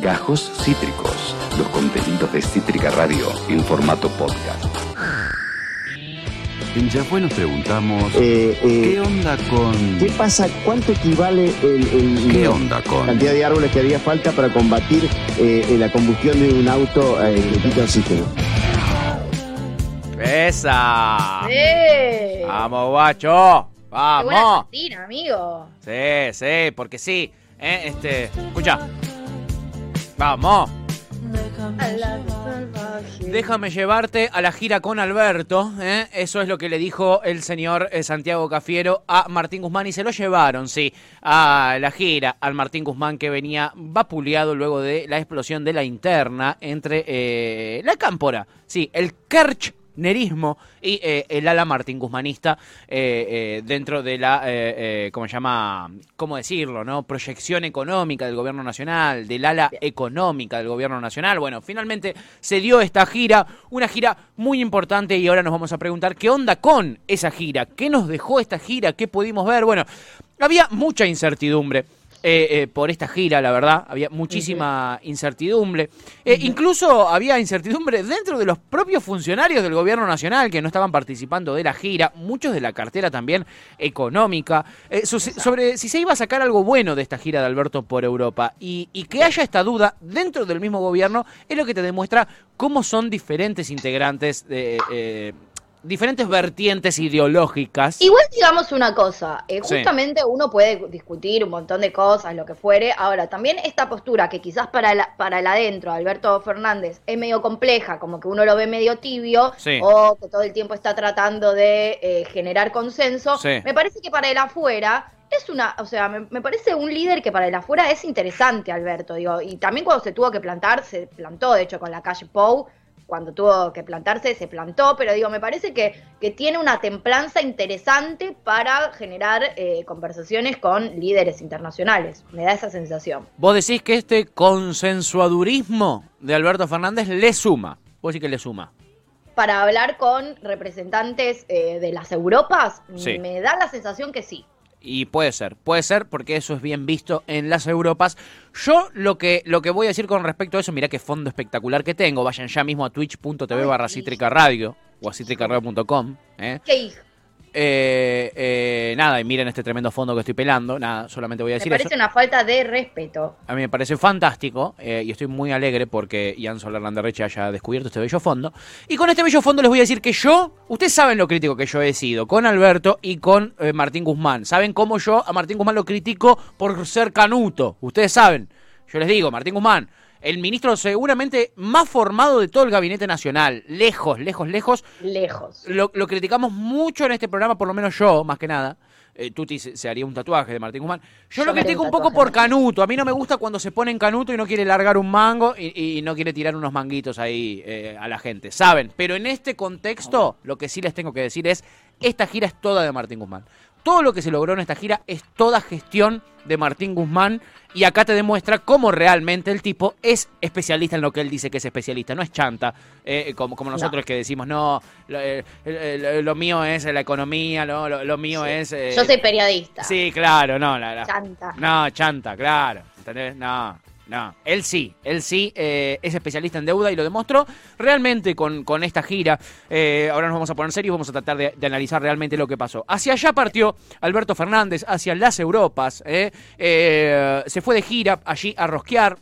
Gajos Cítricos, los contenidos de Cítrica Radio en formato podcast. En Yahweh nos preguntamos, Eh, eh, ¿qué onda con...? ¿Qué pasa? ¿Cuánto equivale el, el- ¿Qué onda con...? cantidad de árboles que haría falta para combatir eh, la combustión de un auto eh, que quita oxígeno? ¡Esa! ¡Eh! ¡Vamos, guacho! ¡Qué buena ¡Vamos! cortina, amigo! Sí, sí, porque sí. ¿eh? Este, escucha. Vamos. Déjame llevarte a la gira con Alberto. ¿eh? Eso es lo que le dijo el señor eh, Santiago Cafiero a Martín Guzmán y se lo llevaron, sí, a la gira al Martín Guzmán que venía vapuleado luego de la explosión de la interna entre eh, la cámpora, sí, el Kirchnerismo y eh, el ala Martín Guzmanista eh, eh, dentro de la, eh, eh, ¿cómo se llama? ¿Cómo decirlo? no Proyección económica del gobierno nacional, del ala económica del gobierno nacional. Bueno, finalmente se dio esta gira, una gira muy importante y ahora nos vamos a preguntar qué onda con esa gira, qué nos dejó esta gira, qué pudimos ver. Bueno, había mucha incertidumbre. Eh, eh, por esta gira, la verdad, había muchísima incertidumbre. Eh, Incluso había incertidumbre dentro de los propios funcionarios del gobierno nacional que no estaban participando de la gira, muchos de la cartera también económica, eh, so- sobre si se iba a sacar algo bueno de esta gira de Alberto por Europa. Y, y que haya esta duda dentro del mismo gobierno es lo que te demuestra cómo son diferentes integrantes de... diferentes vertientes ideológicas. Igual digamos una cosa, eh, Sí. justamente uno puede discutir un montón de cosas, lo que fuere. Ahora, también esta postura que quizás para el, para el adentro, Alberto Fernández, es medio compleja, como que uno lo ve medio tibio, Sí. o que todo el tiempo está tratando de eh, generar consenso. Sí. Me parece que para el afuera es una, o sea, me, me parece un líder que para el afuera es interesante, Alberto, digo, y también cuando se tuvo que plantar, se plantó, de hecho, con la calle Pou, cuando tuvo que plantarse, se plantó, pero digo, me parece que, que tiene una templanza interesante para generar eh, conversaciones con líderes internacionales. Me da esa sensación. Vos decís que este consensuadurismo de Alberto Fernández le suma. Vos decís que le suma. Para hablar con representantes eh, de las Europas, Sí. me da la sensación que sí. Y puede ser, puede ser porque eso es bien visto en las Europas. Yo lo que, lo que voy a decir con respecto a eso, mirá qué fondo espectacular que tengo. Vayan ya mismo a twitch.tv barra cítrica radio o a citricaradio.com. ¿eh? ¿Qué hijo? Eh, eh, nada, y miren este tremendo fondo que estoy pelando. Nada, solamente voy a Me decir parece eso. una falta de respeto. A mí me parece fantástico eh, y estoy muy alegre porque Ian Solar Landerreche haya descubierto este bello fondo. Y con este bello fondo les voy a decir que yo, ustedes saben lo crítico que yo he sido con Alberto y con Martín Guzmán. Saben cómo yo a Martín Guzmán lo critico por ser canuto. Ustedes saben. Yo les digo, Martín Guzmán, el ministro seguramente más formado de todo el gabinete nacional. Lejos, lejos, lejos. Lejos. Lo, lo criticamos mucho en este programa, por lo menos yo, más que nada. Eh, Tuti se, se haría un tatuaje de Martín Guzmán. Yo, Yo lo critico un poco por canuto. A mí no me gusta cuando se pone en canuto y no quiere largar un mango y, y no quiere tirar unos manguitos ahí eh, a la gente. Saben, pero en este contexto, lo que sí les tengo que decir es: esta gira es toda de Martín Guzmán. Todo lo que se logró en esta gira es toda gestión de Martín Guzmán. Y acá te demuestra cómo realmente el tipo es especialista en lo que él dice que es especialista. No es chanta, eh, como, como nosotros que decimos, no, lo, eh, eh, lo mío es la economía, lo, lo- lo mío es... eh, Yo soy periodista. Sí, claro, no, la, la- Chanta. no, chanta, claro. ¿Entendés? No, no. Él sí, él sí eh, es especialista en deuda y lo demostró realmente con, con esta gira. Eh, ahora nos vamos a poner serios, vamos a tratar de, analizar realmente lo que pasó. Hacia allá partió Alberto Fernández, hacia las Europas. eh, se fue de gira allí a rosquear.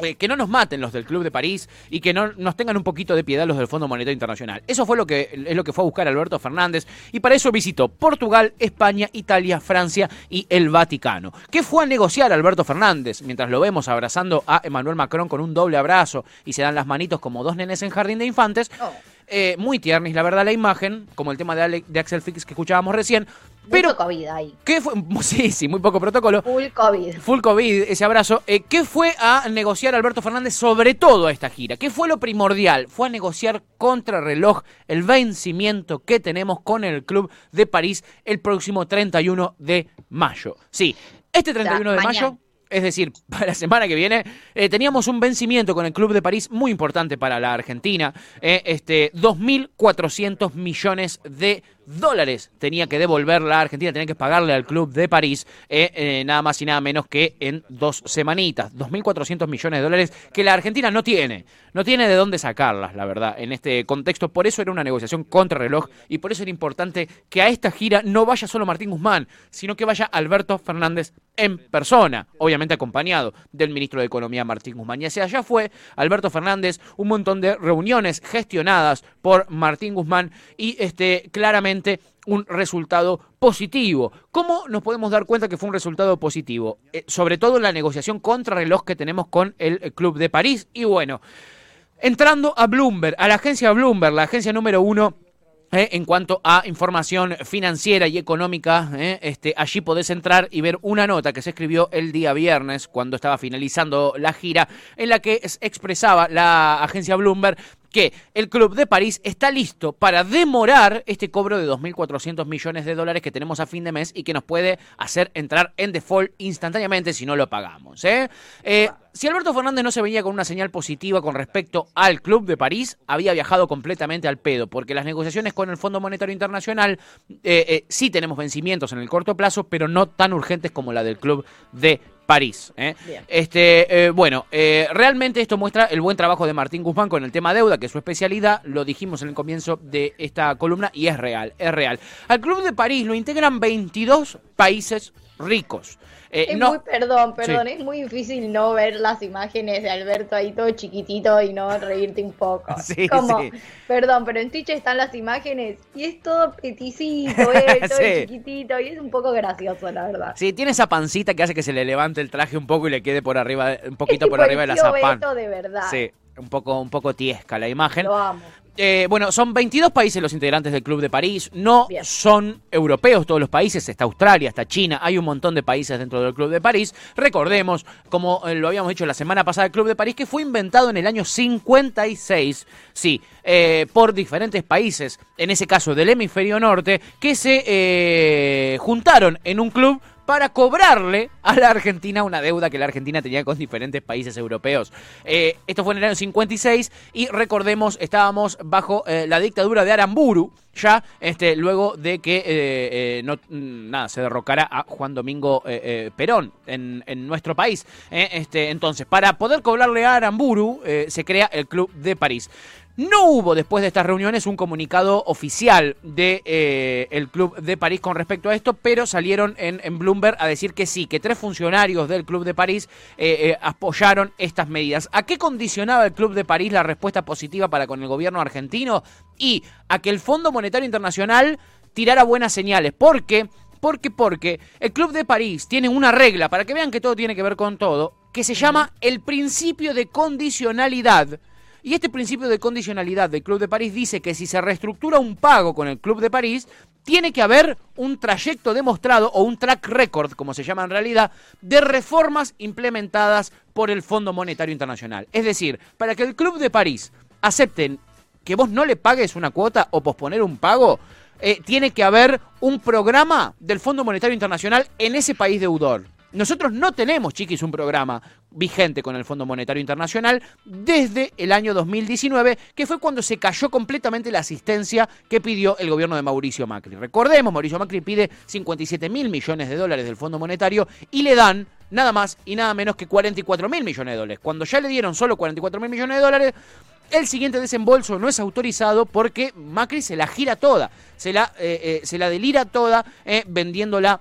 Eh, que no nos maten los del Club de París y que no nos tengan un poquito de piedad los del Fondo Monetario Internacional. Eso fue lo que es lo que fue a buscar Alberto Fernández y para eso visitó Portugal, España, Italia, Francia y el Vaticano. ¿Qué fue a negociar Alberto Fernández? Mientras lo vemos abrazando a Emmanuel Macron con un doble abrazo y se dan las manitos como dos nenes en jardín de infantes. Oh. Eh, muy tiernis, la verdad, la imagen, como el tema de, Ale- de Axel Fix que escuchábamos recién. Pero, Mucho COVID ahí. ¿qué fue? Sí, sí, muy poco protocolo. Full COVID. Full COVID, ese abrazo. Eh, ¿Qué fue a negociar Alberto Fernández sobre todo a esta gira? ¿Qué fue lo primordial? Fue a negociar contra reloj el vencimiento que tenemos con el Club de París el próximo 31 de mayo. Sí, este 31 de mañana. mayo es decir, para la semana que viene, eh, teníamos un vencimiento con el Club de París muy importante para la Argentina. eh, este, 2.400 millones de dólares tenía que devolver la Argentina, tenía que pagarle al club de París, eh, eh, nada más y nada menos que en dos semanitas. 2.400 millones de dólares que la Argentina no tiene. No tiene de dónde sacarlas, la verdad, en este contexto. Por eso era una negociación contra reloj y por eso era importante que a esta gira no vaya solo Martín Guzmán, sino que vaya Alberto Fernández en persona, obviamente acompañado del ministro de Economía Martín Guzmán. Y hacia allá fue Alberto Fernández, un montón de reuniones gestionadas por Martín Guzmán y este claramente un resultado positivo. ¿Cómo nos podemos dar cuenta que fue un resultado positivo? Eh, sobre todo en la negociación contra reloj que tenemos con el Club de París. Y bueno, entrando a Bloomberg, a la agencia Bloomberg, la agencia número uno eh, en cuanto a información financiera y económica, eh, este, allí podés entrar y ver una nota que se escribió el día viernes, cuando estaba finalizando la gira, en la que expresaba la agencia Bloomberg que el Club de París está listo para demorar este cobro de 2.400 millones de dólares que tenemos a fin de mes y que nos puede hacer entrar en default instantáneamente si no lo pagamos. ¿eh? Eh, si Alberto Fernández no se venía con una señal positiva con respecto al Club de París, había viajado completamente al pedo, porque las negociaciones con el Fondo Monetario Internacional eh, sí tenemos vencimientos en el corto plazo, pero no tan urgentes como la del Club de París. ¿eh? Este, eh, bueno, eh, realmente esto muestra el buen trabajo de Martín Guzmán con el tema deuda, que es su especialidad, lo dijimos en el comienzo de esta columna y es real, es real. Al Club de París lo integran 22 países ricos. Eh, es muy, perdón, perdón, es muy difícil no ver las imágenes de Alberto ahí todo chiquitito y no reírte un poco. Sí, Como, perdón, pero en Twitch están las imágenes y es todo peticito, eh, todo chiquitito y es un poco gracioso, la verdad. Sí, tiene esa pancita que hace que se le levante el traje un poco y le quede por arriba, un poquito por arriba de la zapán. de verdad. Sí un poco, un poco tiesca la imagen. Lo amo. Eh, bueno, son 22 países los integrantes del Club de París. No son europeos todos los países. Está Australia, está China. Hay un montón de países dentro del Club de París. Recordemos, como eh, lo habíamos dicho la semana pasada, el Club de París, que fue inventado en el año 56. Sí, eh, por diferentes países, en ese caso del hemisferio norte, que se juntaron en un club para cobrarle a la Argentina una deuda que la Argentina tenía con diferentes países europeos. Eh, esto fue en el año 56 y recordemos, estábamos bajo eh, la dictadura de Aramburu, ya este, luego de que eh, mm, nada, se derrocara a Juan Domingo Perón en, en, nuestro país. este, entonces, para poder cobrarle a Aramburu, se crea el Club de París. No hubo después de estas reuniones un comunicado oficial del de, eh, Club de París con respecto a esto, pero salieron en, Bloomberg a decir que sí, que tres funcionarios del Club de París eh, eh, apoyaron estas medidas. ¿A qué condicionaba el Club de París la respuesta positiva para con el gobierno argentino? Y a que el Fondo Monetario Internacional tirara buenas señales. ¿Por qué? Porque, porque el Club de París tiene una regla, para que vean que todo tiene que ver con todo, que se llama el principio de condicionalidad y este principio de condicionalidad del Club de París dice que si se reestructura un pago con el Club de París, tiene que haber un trayecto demostrado o un track record, como se llama en realidad, de reformas implementadas por el Fondo Monetario Internacional. Es decir, para que el Club de París acepten que vos no le pagues una cuota o posponer un pago, eh, tiene que haber un programa del Fondo Monetario Internacional en ese país deudor. Nosotros no tenemos, chiquis, un programa vigente con el Fondo Monetario Internacional desde el año 2019, que fue cuando se cayó completamente la asistencia que pidió el gobierno de Mauricio Macri. Recordemos, Mauricio Macri pide 57 mil millones de dólares del Fondo Monetario y le dan nada más y nada menos que 44 mil millones de dólares. Cuando ya le dieron solo 44 mil millones de dólares, el siguiente desembolso no es autorizado porque Macri se la gira toda, se la, eh, eh, se la delira toda eh, vendiéndola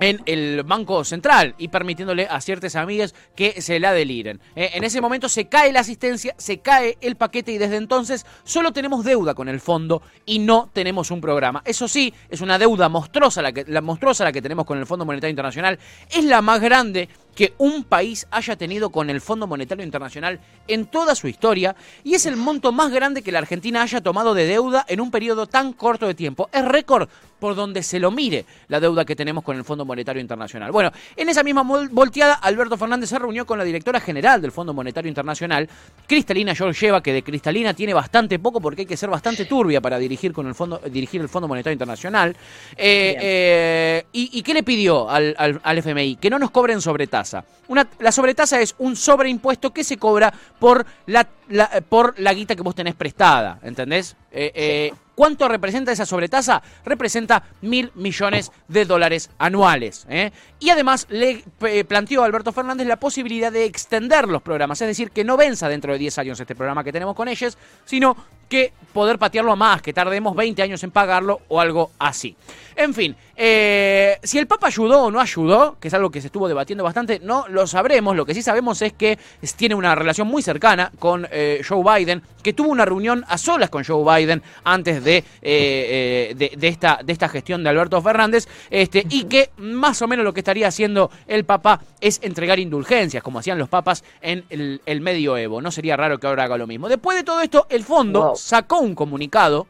en el Banco Central y permitiéndole a ciertas amigas que se la deliren. Eh, en ese momento se cae la asistencia, se cae el paquete y desde entonces solo tenemos deuda con el fondo y no tenemos un programa. Eso sí, es una deuda monstruosa la que, la monstruosa la que tenemos con el Fondo Monetario Internacional. Es la más grande que un país haya tenido con el Fondo Monetario Internacional en toda su historia y es el monto más grande que la Argentina haya tomado de deuda en un periodo tan corto de tiempo. Es récord por donde se lo mire la deuda que tenemos con el Fondo Monetario Internacional. Bueno, en esa misma volteada, Alberto Fernández se reunió con la directora general del Fondo Monetario Internacional, Cristalina Georgieva, que de Cristalina tiene bastante poco porque hay que ser bastante turbia para dirigir, con el, fondo, dirigir el Fondo Monetario Internacional. Eh, eh, y, qué le pidió al, al FMI? Que no nos cobren sobretasa. Una, la sobretasa es un sobreimpuesto que se cobra por la la- por la guita que vos tenés prestada, ¿entendés? Eh, eh, ¿Cuánto representa esa sobretasa? Representa mil millones de dólares anuales. ¿eh? Y además le planteó a Alberto Fernández la posibilidad de extender los programas, es decir, que no venza dentro de 10 años este programa que tenemos con ellos, sino que poder patearlo a más, que tardemos 20 años en pagarlo o algo así. En fin, eh, si el Papa ayudó o no ayudó, que es algo que se estuvo debatiendo bastante, no lo sabremos. Lo que sí sabemos es que tiene una relación muy cercana con eh, Joe Biden, que tuvo una reunión a solas con Joe Biden antes de, eh, eh, de, de esta, de esta gestión de Alberto Fernández, este, y que más o menos lo que estaría haciendo el Papa es entregar indulgencias, como hacían los papas en el, el medioevo. No sería raro que ahora haga lo mismo. Después de todo esto, el fondo Wow. sacó un comunicado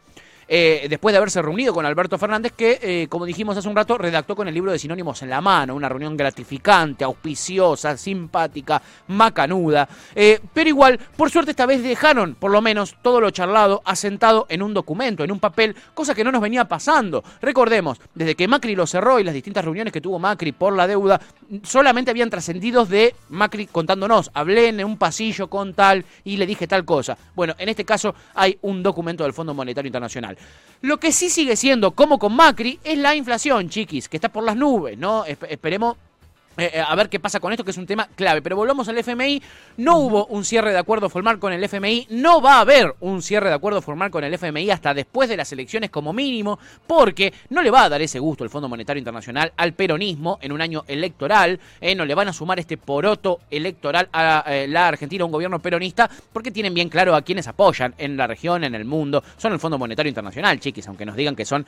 eh, después de haberse reunido con Alberto Fernández, que, eh, como dijimos hace un rato, redactó con el libro de sinónimos en la mano, una reunión gratificante, auspiciosa, simpática, macanuda. Eh, pero igual, por suerte esta vez dejaron, por lo menos, todo lo charlado asentado en un documento, en un papel, cosa que no nos venía pasando. Recordemos, desde que Macri lo cerró y las distintas reuniones que tuvo Macri por la deuda, solamente habían trascendidos de Macri contándonos, hablé en un pasillo con tal y le dije tal cosa. Bueno, en este caso hay un documento del Fondo Monetario Internacional. Lo que sí sigue siendo, como con Macri, es la inflación, chiquis, que está por las nubes, ¿no? Esp- esperemos eh, eh, a ver qué pasa con esto, que es un tema clave. Pero volvamos al FMI. No hubo un cierre de acuerdo formal con el FMI. No va a haber un cierre de acuerdo formal con el FMI hasta después de las elecciones como mínimo, porque no le va a dar ese gusto el Fondo Monetario Internacional al peronismo en un año electoral. eh, no le van a sumar este poroto electoral a eh, la Argentina, un gobierno peronista, porque tienen bien claro a quienes apoyan en la región, en el mundo. Son el Fondo Monetario Internacional, chiquis, aunque nos digan que son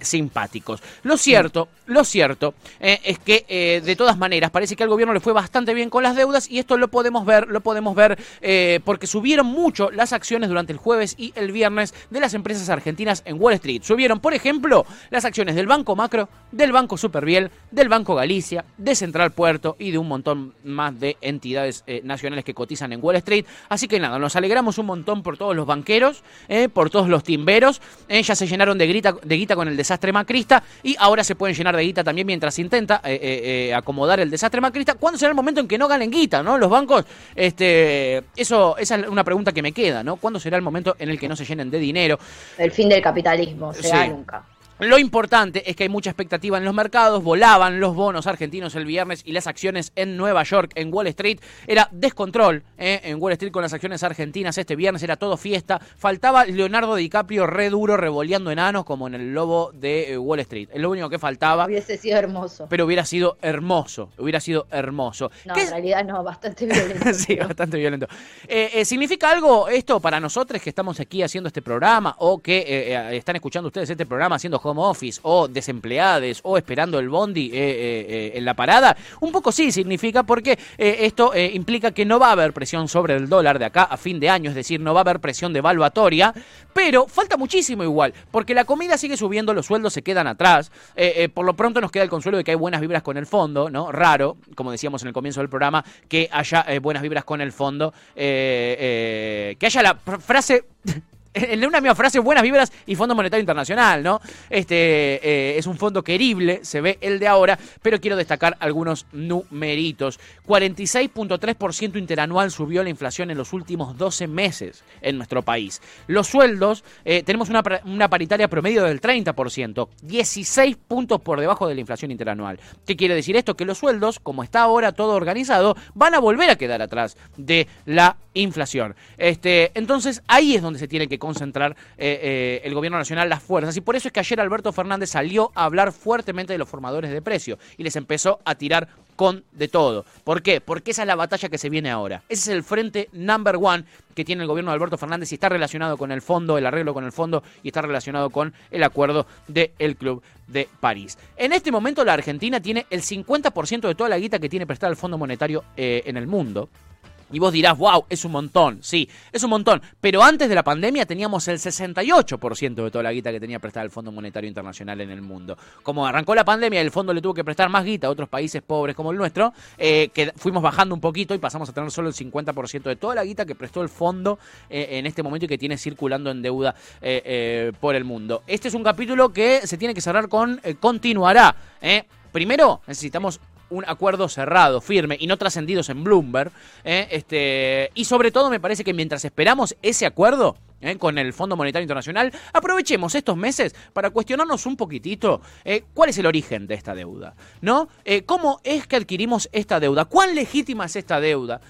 simpáticos. Lo cierto, lo cierto es que de todas maneras parece que al gobierno le fue bastante bien con las deudas y esto lo podemos ver, lo podemos ver eh, porque subieron mucho las acciones durante el jueves y el viernes de las empresas argentinas en Wall Street. Subieron, por ejemplo, las acciones del Banco Macro, del Banco Superviel, del Banco Galicia, de Central Puerto y de un montón más de entidades eh, nacionales que cotizan en Wall Street. Así que nada, nos alegramos un montón por todos los banqueros, eh, por todos los timberos. ya se llenaron de, grita, de guita con el desastre macrista y ahora se pueden llenar de guita también mientras intenta eh, acomodar el desastre macrista. ¿Cuándo será el momento en que no ganen guita, no? Los bancos, este, eso, esa es una pregunta que me queda, ¿no? ¿Cuándo será el momento en el que no se llenen de dinero? El fin del capitalismo, será Sí. nunca. Lo importante es que hay mucha expectativa en los mercados, volaban los bonos argentinos el viernes y las acciones en Nueva York, en Wall Street, era descontrol ¿eh? en Wall Street con las acciones argentinas este viernes, era todo fiesta, faltaba Leonardo DiCaprio re duro revoleando enanos como en el lobo de eh, Wall Street, es lo único que faltaba, Hubiese sido hermoso. pero hubiera sido hermoso, hubiera sido hermoso. No, ¿Qué en es- realidad no, bastante violento. sí, pero- bastante violento. Eh, eh, ¿Significa algo esto para nosotros que estamos aquí haciendo este programa o que están escuchando ustedes este programa haciendo home office o desempleados o esperando el bondi eh, eh, eh, en la parada? Un poco sí significa porque esto implica que no va a haber presión sobre el dólar de acá a fin de año, es decir, no va a haber presión devaluatoria, pero falta muchísimo igual, porque la comida sigue subiendo, los sueldos se quedan atrás, por lo pronto nos queda el consuelo de que hay buenas vibras con el fondo, ¿no? Raro, como decíamos en el comienzo del programa, que haya buenas vibras con el fondo, que haya la fr- frase... En una misma frase, buenas vibras y Fondo Monetario Internacional, ¿no? Este eh, es un fondo querible, se ve el de ahora, pero quiero destacar algunos numeritos. 46.3% interanual subió la inflación en los últimos 12 meses en nuestro país. Los sueldos, eh, tenemos una, una paritaria promedio del 30%, 16 puntos por debajo de la inflación interanual. ¿Qué quiere decir esto? Que los sueldos, como está ahora todo organizado, van a volver a quedar atrás de la inflación. Este, entonces ahí es donde se tiene que concentrar eh, eh, el gobierno nacional las fuerzas. Y por eso es que ayer Alberto Fernández salió a hablar fuertemente de los formadores de precio y les empezó a tirar con de todo. ¿Por qué? Porque esa es la batalla que se viene ahora. Ese es el frente number one que tiene el gobierno de Alberto Fernández y está relacionado con el fondo, el arreglo con el fondo y está relacionado con el acuerdo del Club de París. En este momento la Argentina tiene el 50% de toda la guita que tiene prestada el Fondo Monetario eh, en el mundo. Y vos dirás, wow, es un montón. Sí, es un montón. Pero antes de la pandemia teníamos el 68% de toda la guita que tenía prestada el Fondo Monetario Internacional en el mundo. Como arrancó la pandemia, el fondo le tuvo que prestar más guita a otros países pobres como el nuestro, eh, que fuimos bajando un poquito y pasamos a tener solo el 50% de toda la guita que prestó el fondo eh, en este momento y que tiene circulando en deuda eh, por el mundo. Este es un capítulo que se tiene que cerrar con continuará. Primero, necesitamos un acuerdo cerrado, firme y no trascendidos en Bloomberg. ¿eh? este, y sobre todo me parece que mientras esperamos ese acuerdo, ¿eh? con el Fondo Monetario Internacional, aprovechemos estos meses para cuestionarnos un poquitito eh, cuál es el origen de esta deuda, ¿no? Eh, ¿Cómo es que adquirimos esta deuda? ¿Cuán legítima es esta deuda?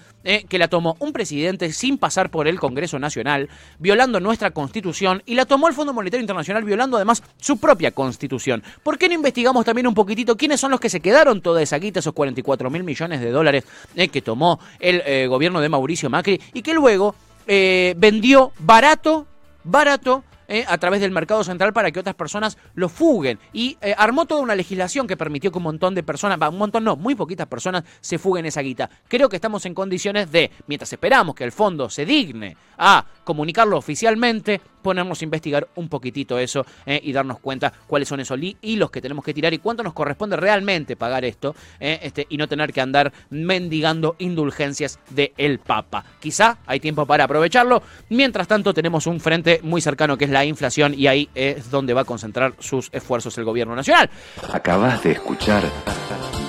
que la tomó un presidente sin pasar por el Congreso Nacional, violando nuestra constitución, y la tomó el Fondo Monetario Internacional violando además su propia constitución. ¿Por qué no investigamos también un poquitito quiénes son los que se quedaron toda esa guita, esos 44 mil millones de dólares que tomó el gobierno de Mauricio Macri y que luego eh, vendió barato, barato eh, a través del mercado central para que otras personas lo fuguen. Y eh, armó toda una legislación que permitió que un montón de personas, un montón no, muy poquitas personas se fuguen esa guita. Creo que estamos en condiciones de, mientras esperamos que el fondo se digne a comunicarlo oficialmente, ponernos a investigar un poquitito eso eh, y darnos cuenta cuáles son esos hilos que tenemos que tirar y cuánto nos corresponde realmente pagar esto este, y no tener que andar mendigando indulgencias del el Papa. Quizá hay tiempo para aprovecharlo. Mientras tanto, tenemos un frente muy cercano que es la inflación y ahí es donde va a concentrar sus esfuerzos el gobierno nacional. Acabas de escuchar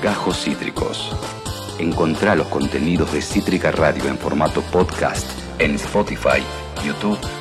Gajos Cítricos. Encontrá los contenidos de Cítrica Radio en formato podcast en Spotify, YouTube